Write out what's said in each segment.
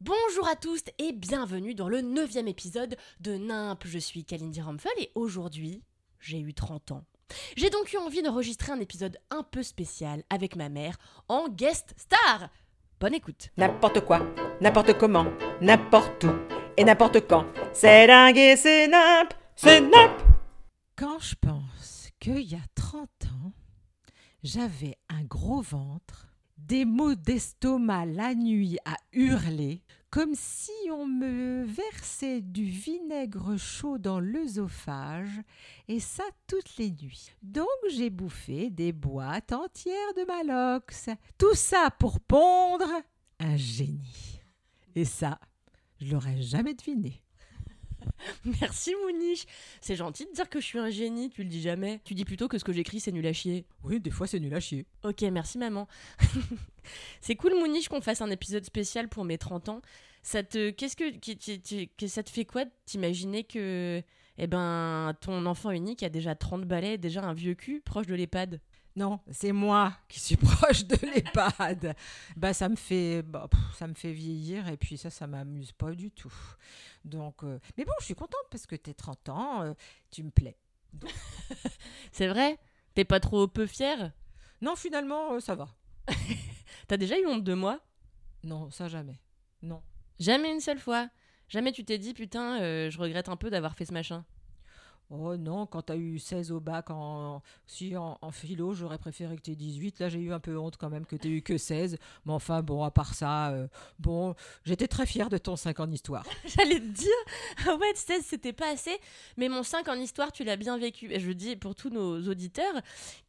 Bonjour à tous et bienvenue dans le neuvième épisode de NIMP. Je suis Kalindi Ramphel et aujourd'hui, j'ai eu 30 ans. J'ai donc eu envie d'enregistrer un épisode un peu spécial avec ma mère en guest star. Bonne écoute. N'importe quoi, n'importe comment, n'importe où et n'importe quand. C'est dingue et c'est nimp, c'est nimp. Quand je pense qu'il y a 30 ans, j'avais un gros ventre, des maux d'estomac la nuit à hurler, comme si on me versait du vinaigre chaud dans l'œsophage, et ça toutes les nuits. Donc j'ai bouffé des boîtes entières de Malox. Tout ça pour pondre un génie. Et ça, je l'aurais jamais deviné. Merci Mouniche. C'est gentil de dire que je suis un génie, tu le dis jamais. Tu dis plutôt que ce que j'écris c'est nul à chier. Oui, des fois c'est nul à chier. Ok, merci maman. c'est cool Mouniche qu'on fasse un épisode spécial pour mes 30 ans. Ça te qu'est-ce que, ça te fait quoi d'imaginer que eh ben ton enfant unique a déjà 30 balais, déjà un vieux cul proche de l'EHPAD? Non, c'est moi qui suis proche de l'EHPAD. bah, ça me fait, bah, pff, ça me fait vieillir et puis ça, ça m'amuse pas du tout. Donc, euh, mais bon, je suis contente parce que t'es 30 ans, euh, tu me plais. C'est vrai? T'es pas trop peu fière? Non, finalement, euh, ça va. T'as déjà eu honte de moi? Non, ça jamais. Non. Jamais une seule fois. Jamais tu t'es dit putain, je regrette un peu d'avoir fait ce machin. Oh non, quand t'as eu 16 au bac en, si, en, philo, j'aurais préféré que t'aies 18. Là, j'ai eu un peu honte quand même que t'aies eu que 16. Mais enfin, bon, à part ça, euh, bon, j'étais très fière de ton 5 en histoire. J'allais te dire, ouais, 16 c'était pas assez, mais mon 5 en histoire tu l'as bien vécu. Et je dis pour tous nos auditeurs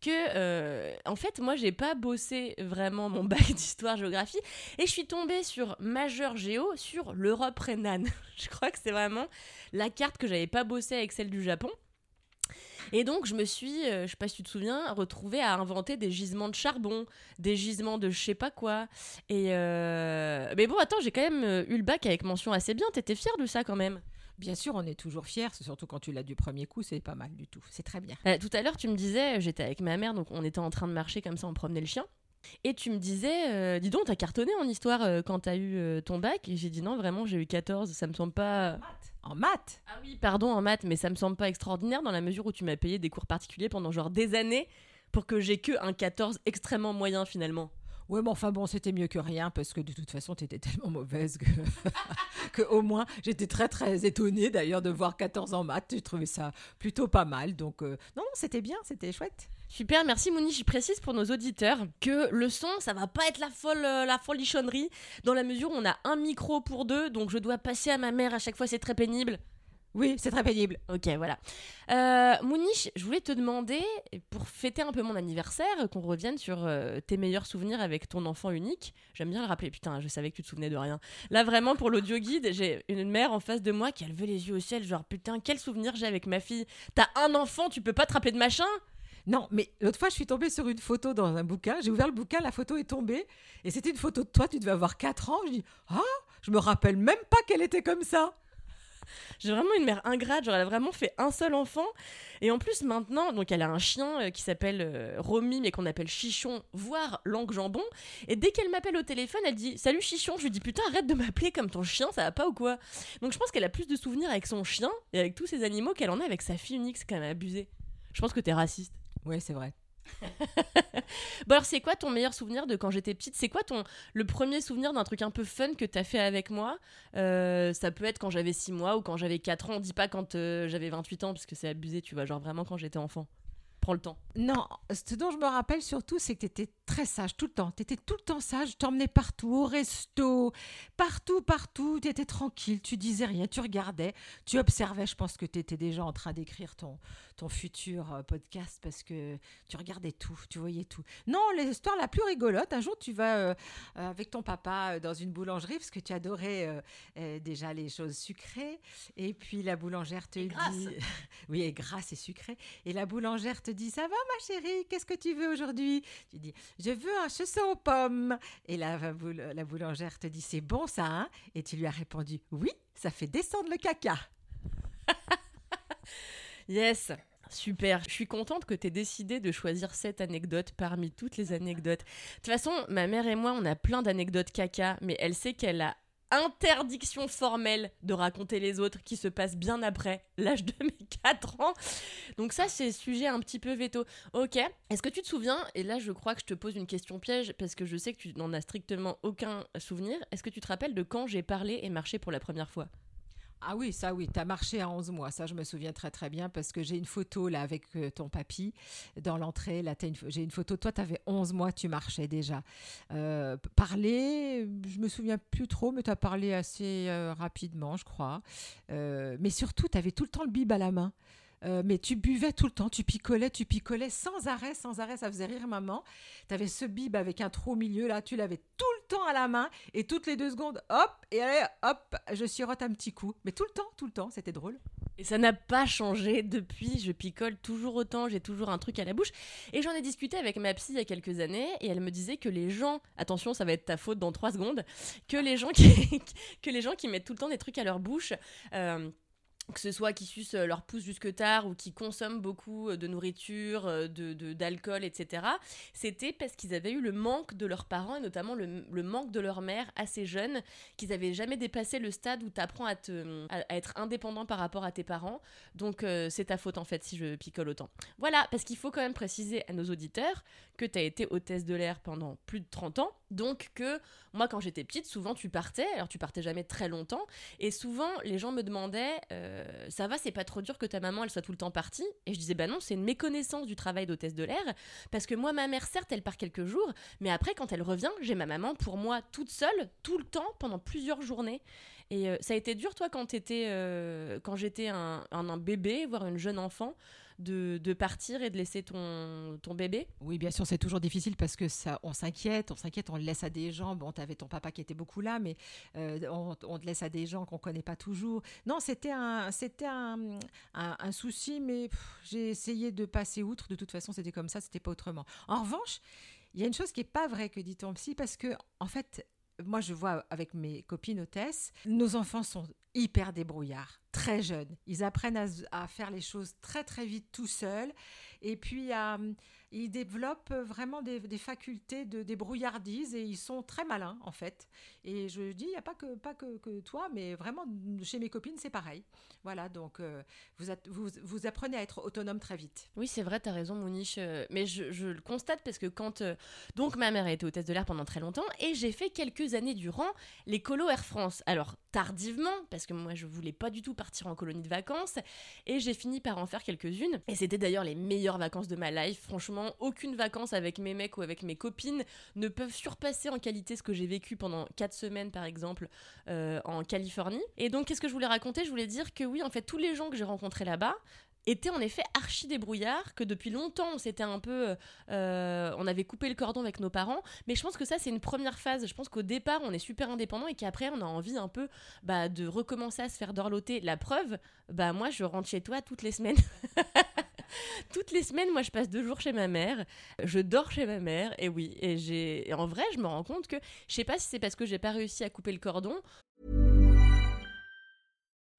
que, euh, en fait, moi j'ai pas bossé vraiment mon bac d'histoire-géographie et je suis tombée sur majeur géo sur l'Europe rhénane. je crois que c'est vraiment la carte que j'avais pas bossé avec celle du Japon. Et donc, je me suis, euh, je sais pas si tu te souviens, retrouvée à inventer des gisements de charbon, des gisements de je sais pas quoi. Et euh, Mais bon, attends, j'ai quand même euh, eu le bac avec mention assez bien. T'étais fière de ça quand même Bien sûr, on est toujours fiers, surtout quand tu l'as du premier coup, c'est pas mal du tout. C'est très bien. Euh, Tout à l'heure, tu me disais, j'étais avec ma mère, donc on était en train de marcher comme ça, on promenait le chien. Et tu me disais, euh, dis donc, t'as cartonné en histoire euh, quand t'as eu euh, ton bac Et j'ai dit non, vraiment, j'ai eu 14, ça me semble pas. En maths Ah oui, pardon, en maths, mais ça me semble pas extraordinaire dans la mesure où tu m'as payé des cours particuliers pendant genre des années pour que j'ai que un 14 extrêmement moyen finalement. Ouais, mais enfin bon, c'était mieux que rien parce que de toute façon, t'étais tellement mauvaise que, que au moins, j'étais très très étonnée d'ailleurs de voir 14 en maths. J'ai trouvé ça plutôt pas mal. Donc, euh, non, non, c'était bien, c'était chouette. Super, merci Mouni. Je précise pour nos auditeurs que le son, ça va pas être la folle, euh, la folichonnerie, dans la mesure où on a un micro pour deux, donc je dois passer à ma mère à chaque fois, c'est très pénible. Oui, c'est très pénible. Ok, voilà. Euh, Mouniche, je voulais te demander, pour fêter un peu mon anniversaire, qu'on revienne sur euh, tes meilleurs souvenirs avec ton enfant unique. J'aime bien le rappeler, putain, je savais que tu te souvenais de rien. Là, vraiment, pour l'audio guide, j'ai une mère en face de moi qui a levé les yeux au ciel, genre, putain, quel souvenir j'ai avec ma fille. T'as un enfant, tu peux pas te rappeler de machin? Non, mais l'autre fois, je suis tombée sur une photo dans un bouquin. J'ai ouvert le bouquin, la photo est tombée. Et c'était une photo de toi, tu devais avoir 4 ans. Je dis, ah, je me rappelle même pas qu'elle était comme ça. J'ai vraiment une mère ingrate, genre elle a vraiment fait un seul enfant. Et en plus maintenant, donc elle a un chien euh, qui s'appelle euh, Romy, mais qu'on appelle Chichon, voire Langue Jambon. Et dès qu'elle m'appelle au téléphone, elle dit Salut Chichon, je lui dis Putain, arrête de m'appeler comme ton chien, ça va pas ou quoi? Donc je pense qu'elle a plus de souvenirs avec son chien et avec tous ses animaux qu'elle en a avec sa fille unique, c'est quand même abusé. Je pense que t'es raciste. Ouais, c'est vrai. Bon alors c'est quoi ton meilleur souvenir de quand j'étais petite? C'est quoi ton le premier souvenir d'un truc un peu fun que t'as fait avec moi? Euh, Ça peut être quand j'avais 6 mois ou quand j'avais 4 ans. On dit pas quand euh, j'avais 28 ans parce que c'est abusé, tu vois, genre vraiment quand j'étais enfant. Prends le temps. Non, ce dont je me rappelle surtout, c'est que tu étais très sage tout le temps. Tu étais tout le temps sage, je t'emmenais partout, au resto, partout, partout. Tu étais tranquille, tu disais rien, tu regardais, tu observais. Je pense que tu étais déjà en train d'écrire ton, ton futur euh, podcast parce que tu regardais tout, tu voyais tout. Non, l'histoire la plus rigolote, un jour tu vas euh, euh, avec ton papa dans une boulangerie parce que tu adorais déjà les choses sucrées et puis la boulangère te dit oui, et grasse et sucrée et la boulangère te dit ça va ma chérie, qu'est-ce que tu veux aujourd'hui? Tu dis je veux un chausson aux pommes et la, la boulangère te dit c'est bon ça hein? Et tu lui as répondu oui, ça fait descendre le caca. yes. Super, je suis contente que tu aies décidé de choisir cette anecdote parmi toutes les anecdotes. De toute façon, ma mère et moi, on a plein d'anecdotes caca, mais elle sait qu'elle a interdiction formelle de raconter les autres qui se passent bien après l'âge de mes 4 ans. Donc ça, c'est sujet un petit peu veto. Ok, est-ce que tu te souviens, et là je crois que je te pose une question piège parce que je sais que tu n'en as strictement aucun souvenir, est-ce que tu te rappelles de quand j'ai parlé et marché pour la première fois? Ah oui, ça oui, tu as marché à 11 mois, ça je me souviens très très bien parce que j'ai une photo là avec euh, ton papy dans l'entrée, là j'ai une photo, toi tu avais 11 mois, tu marchais déjà. Euh, parler, je me souviens plus trop, mais tu as parlé assez euh, rapidement je crois. mais surtout, tu avais tout le temps le bib à la main. Euh, mais tu buvais tout le temps, tu picolais, tu picolais sans arrêt, sans arrêt, ça faisait rire maman. Tu avais ce bib avec un trou au milieu, là, tu l'avais tout le temps à la main, et toutes les deux secondes, hop, et allez, hop, je sirote un petit coup. Mais tout le temps, tout le temps, c'était drôle. Et ça n'a pas changé depuis, je picole toujours autant, j'ai toujours un truc à la bouche. Et j'en ai discuté avec ma psy il y a quelques années, et elle me disait que les gens, attention, ça va être ta faute dans trois secondes, que les gens qui, que les gens qui mettent tout le temps des trucs à leur bouche, euh, que ce soit qui sucent euh, leur pouce jusque tard ou qui consomment beaucoup euh, de nourriture, euh, de, d'alcool, etc., c'était parce qu'ils avaient eu le manque de leurs parents et notamment le, manque de leur mère assez jeune, qu'ils avaient jamais dépassé le stade où tu apprends à, te, à, être indépendant par rapport à tes parents. Donc c'est ta faute en fait si je picole autant. Voilà, parce qu'il faut quand même préciser à nos auditeurs que tu as été hôtesse de l'air pendant plus de 30 ans, donc que moi quand j'étais petite, souvent tu partais, alors tu partais jamais très longtemps, et souvent les gens me demandaient ça va, c'est pas trop dur que ta maman elle soit tout le temps partie Et je disais bah non, c'est une méconnaissance du travail d'hôtesse de l'air parce que moi ma mère certes elle part quelques jours, mais après quand elle revient, j'ai ma maman pour moi toute seule tout le temps pendant plusieurs journées. Et euh, ça a été dur toi quand euh, quand j'étais un, un, bébé, voire une jeune enfant de, partir et de laisser ton, ton bébé Oui, bien sûr, c'est toujours difficile parce que ça, on s'inquiète, on s'inquiète, on le laisse à des gens. Bon, tu avais ton papa qui était beaucoup là, mais euh, on, te laisse à des gens qu'on connaît pas toujours. Non, c'était un, c'était un, un, souci, mais j'ai essayé de passer outre. De toute façon, c'était comme ça, c'était pas autrement. En revanche, il y a une chose qui est pas vraie que dit ton psy parce que en fait, moi je vois avec mes copines hôtesses, nos enfants sont hyper débrouillards, très jeunes. Ils apprennent à, faire les choses très très vite tout seuls. Et puis à, ils développent vraiment des, facultés de débrouillardise et ils sont très malins en fait. Et je dis, il n'y a pas que, pas que, toi, mais vraiment chez mes copines, c'est pareil. Voilà, donc euh, vous, vous, vous, apprenez à être autonome très vite. Oui, c'est vrai, tu as raison, Mouniche. Euh, mais je, le constate parce que quand. Euh, donc, ma mère a été hôtesse de l'air pendant très longtemps et j'ai fait quelques années durant les colos Air France. Alors, tardivement, parce que moi, je voulais pas du tout partir en colonie de vacances et j'ai fini par en faire quelques-unes. Et c'était d'ailleurs les meilleures vacances de ma life. Franchement, aucune vacances avec mes mecs ou avec mes copines ne peuvent surpasser en qualité ce que j'ai vécu pendant 4 semaines par exemple euh, en Californie. Et donc qu'est-ce que je voulais raconter? Je voulais dire que oui, en fait, tous les gens que j'ai rencontrés là-bas, étaient en effet archi débrouillards, que depuis longtemps on s'était un peu, euh, on avait coupé le cordon avec nos parents, mais je pense que ça c'est une première phase. Je pense qu'au départ on est super indépendant et qu'après on a envie un peu bah, de recommencer à se faire dorloter. La preuve, bah moi je rentre chez toi toutes les semaines. Toutes les semaines, moi, je passe deux jours chez ma mère. Je dors chez ma mère. Et oui, et j'ai. En vrai, je me rends compte que je sais pas si c'est parce que j'ai pas réussi à couper le cordon.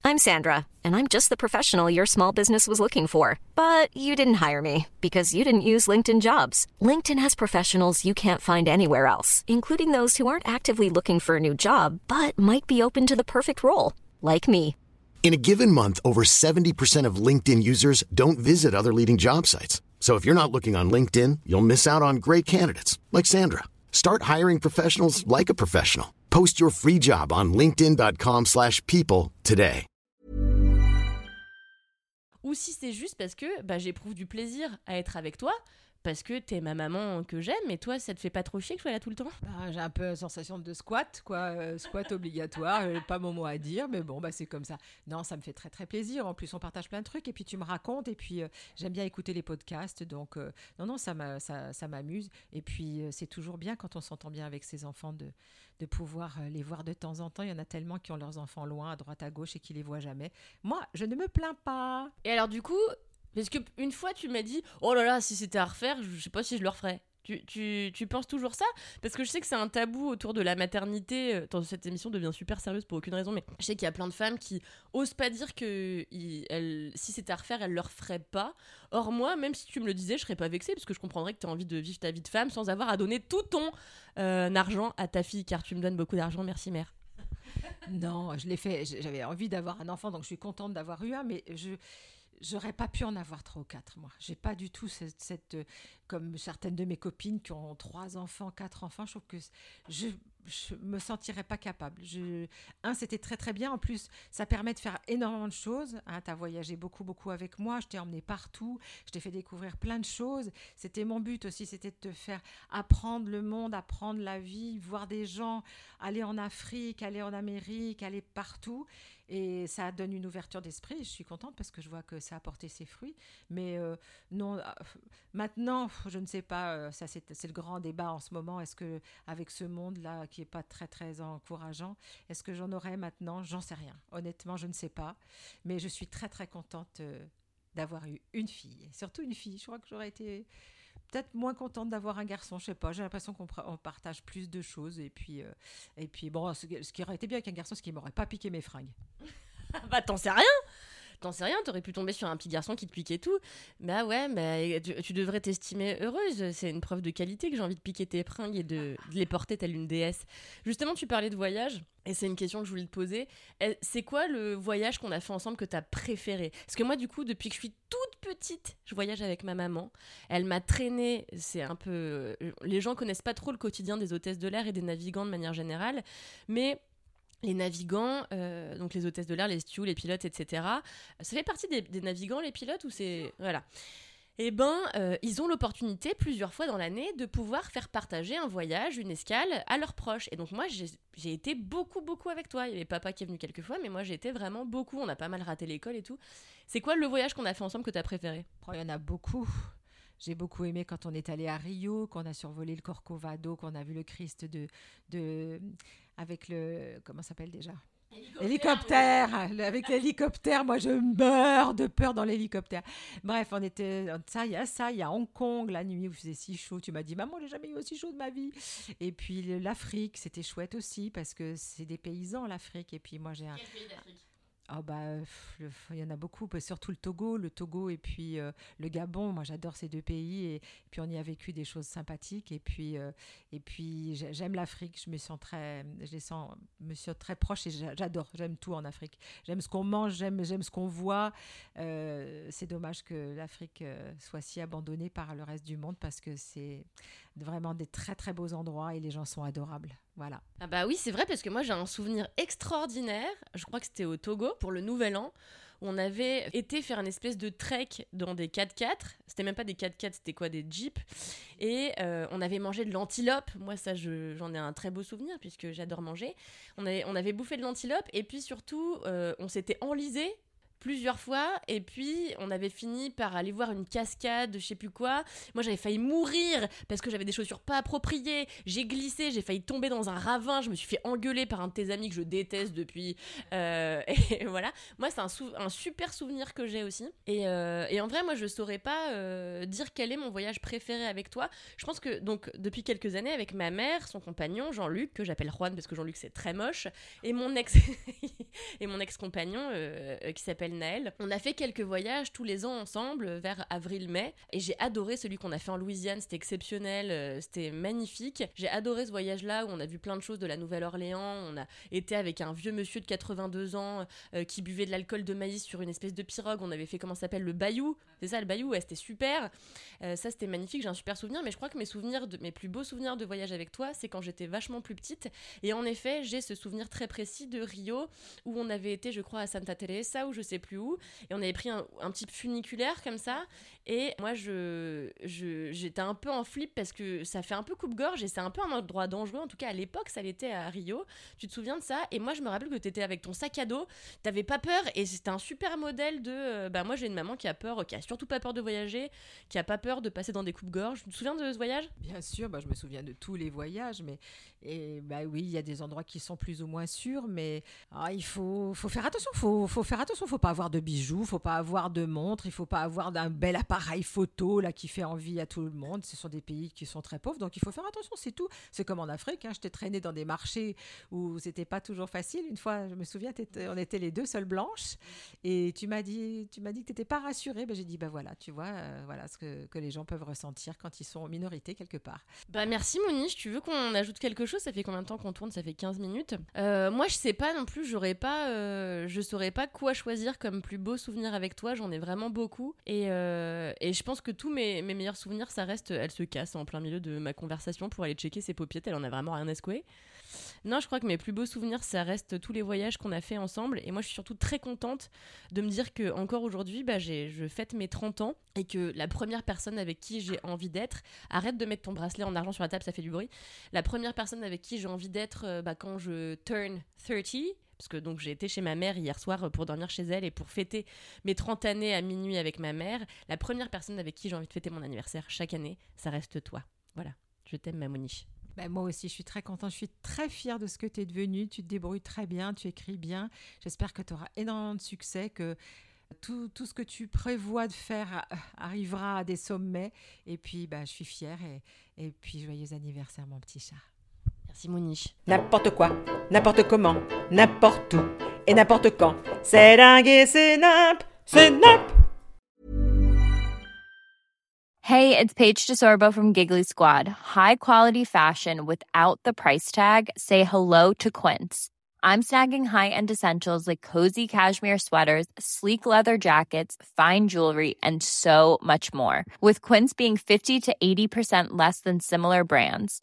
I'm Sandra, and I'm just the professional your small business was looking for. But you didn't hire me because you didn't use LinkedIn Jobs. LinkedIn has professionals you can't find anywhere else, including those who aren't actively looking for a new job but might be open to the perfect role, like me. In a given month, over 70% of LinkedIn users don't visit other leading job sites. So if you're not looking on LinkedIn, you'll miss out on great candidates like Sandra. Start hiring professionals like a professional. Post your free job on linkedin.com/people today. Ou si c'est juste parce que bah, j'éprouve du plaisir à être avec toi parce que t'es ma maman que j'aime, et toi, ça te fait pas trop chier que je sois là tout le temps? Bah, j'ai un peu une sensation de squat, quoi. euh, squat obligatoire, euh, pas mon mot à dire, mais bon, bah, c'est comme ça. Non, ça me fait très très plaisir. En plus, on partage plein de trucs, et puis tu me racontes, et puis euh, j'aime bien écouter les podcasts, donc euh, non, non, ça m'a- ça, ça m'amuse. Et puis, euh, c'est toujours bien quand on s'entend bien avec ses enfants de, de pouvoir les voir de temps en temps. Il y en a tellement qui ont leurs enfants loin, à droite, à gauche, et qui les voient jamais. Moi, je ne me plains pas. Et alors, du coup, parce que une fois, tu m'as dit, oh là là, si c'était à refaire, je sais pas si je le referais. Tu, tu, tu penses toujours ça? Parce que je sais que c'est un tabou autour de la maternité. euh, cette émission devient super sérieuse pour aucune raison, mais je sais qu'il y a plein de femmes qui osent pas dire que si c'était à refaire, elles le referaient pas. Or, moi, même si tu me le disais, je serais pas vexée parce que je comprendrais que tu as envie de vivre ta vie de femme sans avoir à donner tout ton euh, argent à ta fille, car tu me donnes beaucoup d'argent. Merci, mère. Non, je l'ai fait. J'avais envie d'avoir un enfant, donc je suis contente d'avoir eu un, mais je j'aurais pas pu en avoir trois ou quatre. Moi, j'ai pas du tout cette, cette, euh, comme certaines de mes copines qui ont trois enfants, quatre enfants. Je trouve que je je me sentirais pas capable. Un, c'était très très bien. En plus, ça permet de faire énormément de choses. Hein, tu as voyagé beaucoup beaucoup avec moi. Je t'ai emmené partout. Je t'ai fait découvrir plein de choses. C'était mon but aussi, c'était de te faire apprendre le monde, apprendre la vie, voir des gens, aller en Afrique, aller en Amérique, aller partout. Et ça donne une ouverture d'esprit. Je suis contente parce que je vois que ça a porté ses fruits. Mais euh, non, euh, maintenant, je ne sais pas. euh, Ça, c'est le grand débat en ce moment. Est-ce que avec ce monde-là qui est pas très très encourageant, est-ce que j'en aurai maintenant? J'en sais rien. Honnêtement, je ne sais pas. Mais je suis très très contente euh, d'avoir eu une fille, surtout une fille. Je crois que j'aurais été peut-être moins contente d'avoir un garçon. Je sais pas. J'ai l'impression qu'on partage plus de choses. Et puis euh, et puis bon, ce, ce qui aurait été bien avec un garçon, c'est qu'il m'aurait pas piqué mes fringues. bah t'en sais rien T'en sais rien, t'aurais pu tomber sur un petit garçon qui te piquait tout. Bah ouais, mais tu, tu devrais t'estimer heureuse. C'est une preuve de qualité que j'ai envie de piquer tes fringues et de, de les porter telle une déesse. Justement, tu parlais de voyage, et c'est une question que je voulais te poser. Elle- C'est quoi le voyage qu'on a fait ensemble que t'as préféré? Parce que moi, du coup, depuis que je suis toute petite, je voyage avec ma maman. Elle m'a traînée, c'est un peu... Les gens connaissent pas trop le quotidien des hôtesses de l'air et des navigants de manière générale, mais les navigants, euh, donc les hôtesses de l'air, les stewards, les pilotes, etc. Ça fait partie des, navigants, les pilotes, ou c'est... Voilà. Eh ben, euh, ils ont l'opportunité plusieurs fois dans l'année de pouvoir faire partager un voyage, une escale à leurs proches. Et donc moi, j'ai été beaucoup, beaucoup avec toi. Il y avait papa qui est venu quelques fois, mais moi, j'ai été vraiment beaucoup. On a pas mal raté l'école et tout. C'est quoi le voyage qu'on a fait ensemble que t'as préféré? Oh, il y en a beaucoup. J'ai beaucoup aimé quand on est allé à Rio, qu'on a survolé le Corcovado, qu'on a vu le Christ de, de avec le comment ça s'appelle déjà? Hélicoptère, avec l'hélicoptère, moi je meurs de peur dans l'hélicoptère. Bref, on était ça, il y a ça, il y a Hong Kong la nuit où il faisait si chaud. Tu m'as dit maman, j'ai jamais eu aussi chaud de ma vie. Et puis l'Afrique, c'était chouette aussi parce que c'est des paysans l'Afrique. Et puis moi j'ai un, ah bah, il y en a beaucoup, bah, surtout le Togo, le Togo et puis euh, le Gabon. Moi, j'adore ces deux pays et, puis on y a vécu des choses sympathiques. Et puis, euh, et puis j'ai- j'aime l'Afrique. Je me sens très, je les sens, me sens très proche et j'a- j'adore. J'aime tout en Afrique. J'aime ce qu'on mange, j'aime, j'aime ce qu'on voit. Euh, c'est dommage que l'Afrique soit si abandonnée par le reste du monde parce que c'est vraiment des très très beaux endroits et les gens sont adorables. Voilà. Ah bah oui, c'est vrai parce que moi j'ai un souvenir extraordinaire. Je crois que c'était au Togo pour le Nouvel An. On avait été faire une espèce de trek dans des 4x4. C'était même pas des 4x4, c'était quoi Des jeeps. Et euh, on avait mangé de l'antilope. Moi, ça, je- j'en ai un très beau souvenir puisque j'adore manger. On avait, on avait bouffé de l'antilope et puis surtout, euh, on s'était enlisé plusieurs fois et puis on avait fini par aller voir une cascade, je sais plus quoi. Moi j'avais failli mourir parce que j'avais des chaussures pas appropriées. J'ai glissé, j'ai failli tomber dans un ravin. Je me suis fait engueuler par un de tes amis que je déteste depuis. Euh, et voilà. Moi c'est un, super souvenir que j'ai aussi. Et, euh, en vrai moi je saurais pas euh, dire quel est mon voyage préféré avec toi. Je pense que donc depuis quelques années avec ma mère, son compagnon Jean-Luc que j'appelle Juan parce que Jean-Luc c'est très moche et mon ex et mon ex-compagnon qui s'appelle Naël. On a fait quelques voyages tous les ans ensemble euh, vers avril-mai et j'ai adoré celui qu'on a fait en Louisiane, c'était exceptionnel, euh, c'était magnifique. J'ai adoré ce voyage-là où on a vu plein de choses de la Nouvelle-Orléans, on a été avec un vieux monsieur de 82 ans euh, qui buvait de l'alcool de maïs sur une espèce de pirogue, on avait fait comment ça s'appelle le bayou, c'est ça le bayou, c'était super. Ça c'était magnifique, j'ai un super souvenir, mais je crois que mes souvenirs, de, mes plus beaux souvenirs de voyage avec toi, c'est quand j'étais vachement plus petite et en effet, j'ai ce souvenir très précis de Rio où on avait été, je crois, à Santa Teresa ou je sais plus où, et on avait pris un, petit funiculaire comme ça. Et moi, je, j'étais un peu en flip parce que ça fait un peu coupe-gorge et c'est un peu un endroit dangereux. En tout cas, à l'époque, ça l'était à Rio. Tu te souviens de ça? Et moi, je me rappelle que tu étais avec ton sac à dos, t'avais pas peur et c'était un super modèle de. euh, bah, moi, j'ai une maman qui a peur, qui a surtout pas peur de voyager, qui a pas peur de passer dans des coupes-gorge. Tu te souviens de ce voyage? Bien sûr, bah, je me souviens de tous les voyages, mais et bah oui, il y a des endroits qui sont plus ou moins sûrs, mais ah, il faut, faut faire attention, faut, faut faire attention, faut pas avoir de bijoux, faut pas avoir de montre, il faut pas avoir d'un bel appareil photo là qui fait envie à tout le monde. Ce sont des pays qui sont très pauvres, donc il faut faire attention, c'est tout. C'est comme en Afrique, hein, je t'ai traîné dans des marchés où c'était pas toujours facile. Une fois, je me souviens, on était les deux seules blanches, et tu m'as dit, tu m'as dit que t'étais pas rassurée. Ben, j'ai dit, bah voilà, tu vois, euh, voilà ce que, que les gens peuvent ressentir quand ils sont en minorité quelque part. Bah merci Moniche, tu veux qu'on ajoute quelque chose? Ça fait combien de temps qu'on tourne? Ça fait 15 minutes. Euh, moi je sais pas non plus, j'aurais pas, euh, je saurais pas quoi choisir comme plus beau souvenir avec toi, j'en ai vraiment beaucoup. Et, euh, et je pense que tous mes, mes meilleurs souvenirs, ça reste, elle se casse en plein milieu de ma conversation pour aller checker ses paupiètes, elle en a vraiment rien à. Non, je crois que mes plus beaux souvenirs, ça reste tous les voyages qu'on a fait ensemble. Et moi, je suis surtout très contente de me dire que encore aujourd'hui, bah, je fête mes 30 ans et que la première personne avec qui j'ai envie d'être, arrête de mettre ton bracelet en argent sur la table, ça fait du bruit. La première personne avec qui j'ai envie d'être euh, bah, quand je turn 30, parce que donc j'ai été chez ma mère hier soir euh, pour dormir chez elle et pour fêter mes 30 années à minuit avec ma mère, la première personne avec qui j'ai envie de fêter mon anniversaire chaque année, ça reste toi. Voilà, je t'aime ma Moniche. Ben, moi aussi, je suis très contente. Je suis très fière de ce que tu es devenu. Tu te débrouilles très bien, tu écris bien. J'espère que tu auras énormément de succès, que tout, tout ce que tu prévois de faire euh, arrivera à des sommets. Et puis, ben, je suis fière. Et, et puis, joyeux anniversaire, mon petit chat. Merci Moniche. N'importe quoi, n'importe comment, n'importe où et n'importe quand. C'est dingue et c'est nimp, c'est nimp. Hey, it's Paige DeSorbo from Giggly Squad. High quality fashion without the price tag. Say hello to Quince. I'm snagging high-end essentials like cozy cashmere sweaters, sleek leather jackets, fine jewelry, and so much more. With Quince being 50 to 80% less than similar brands.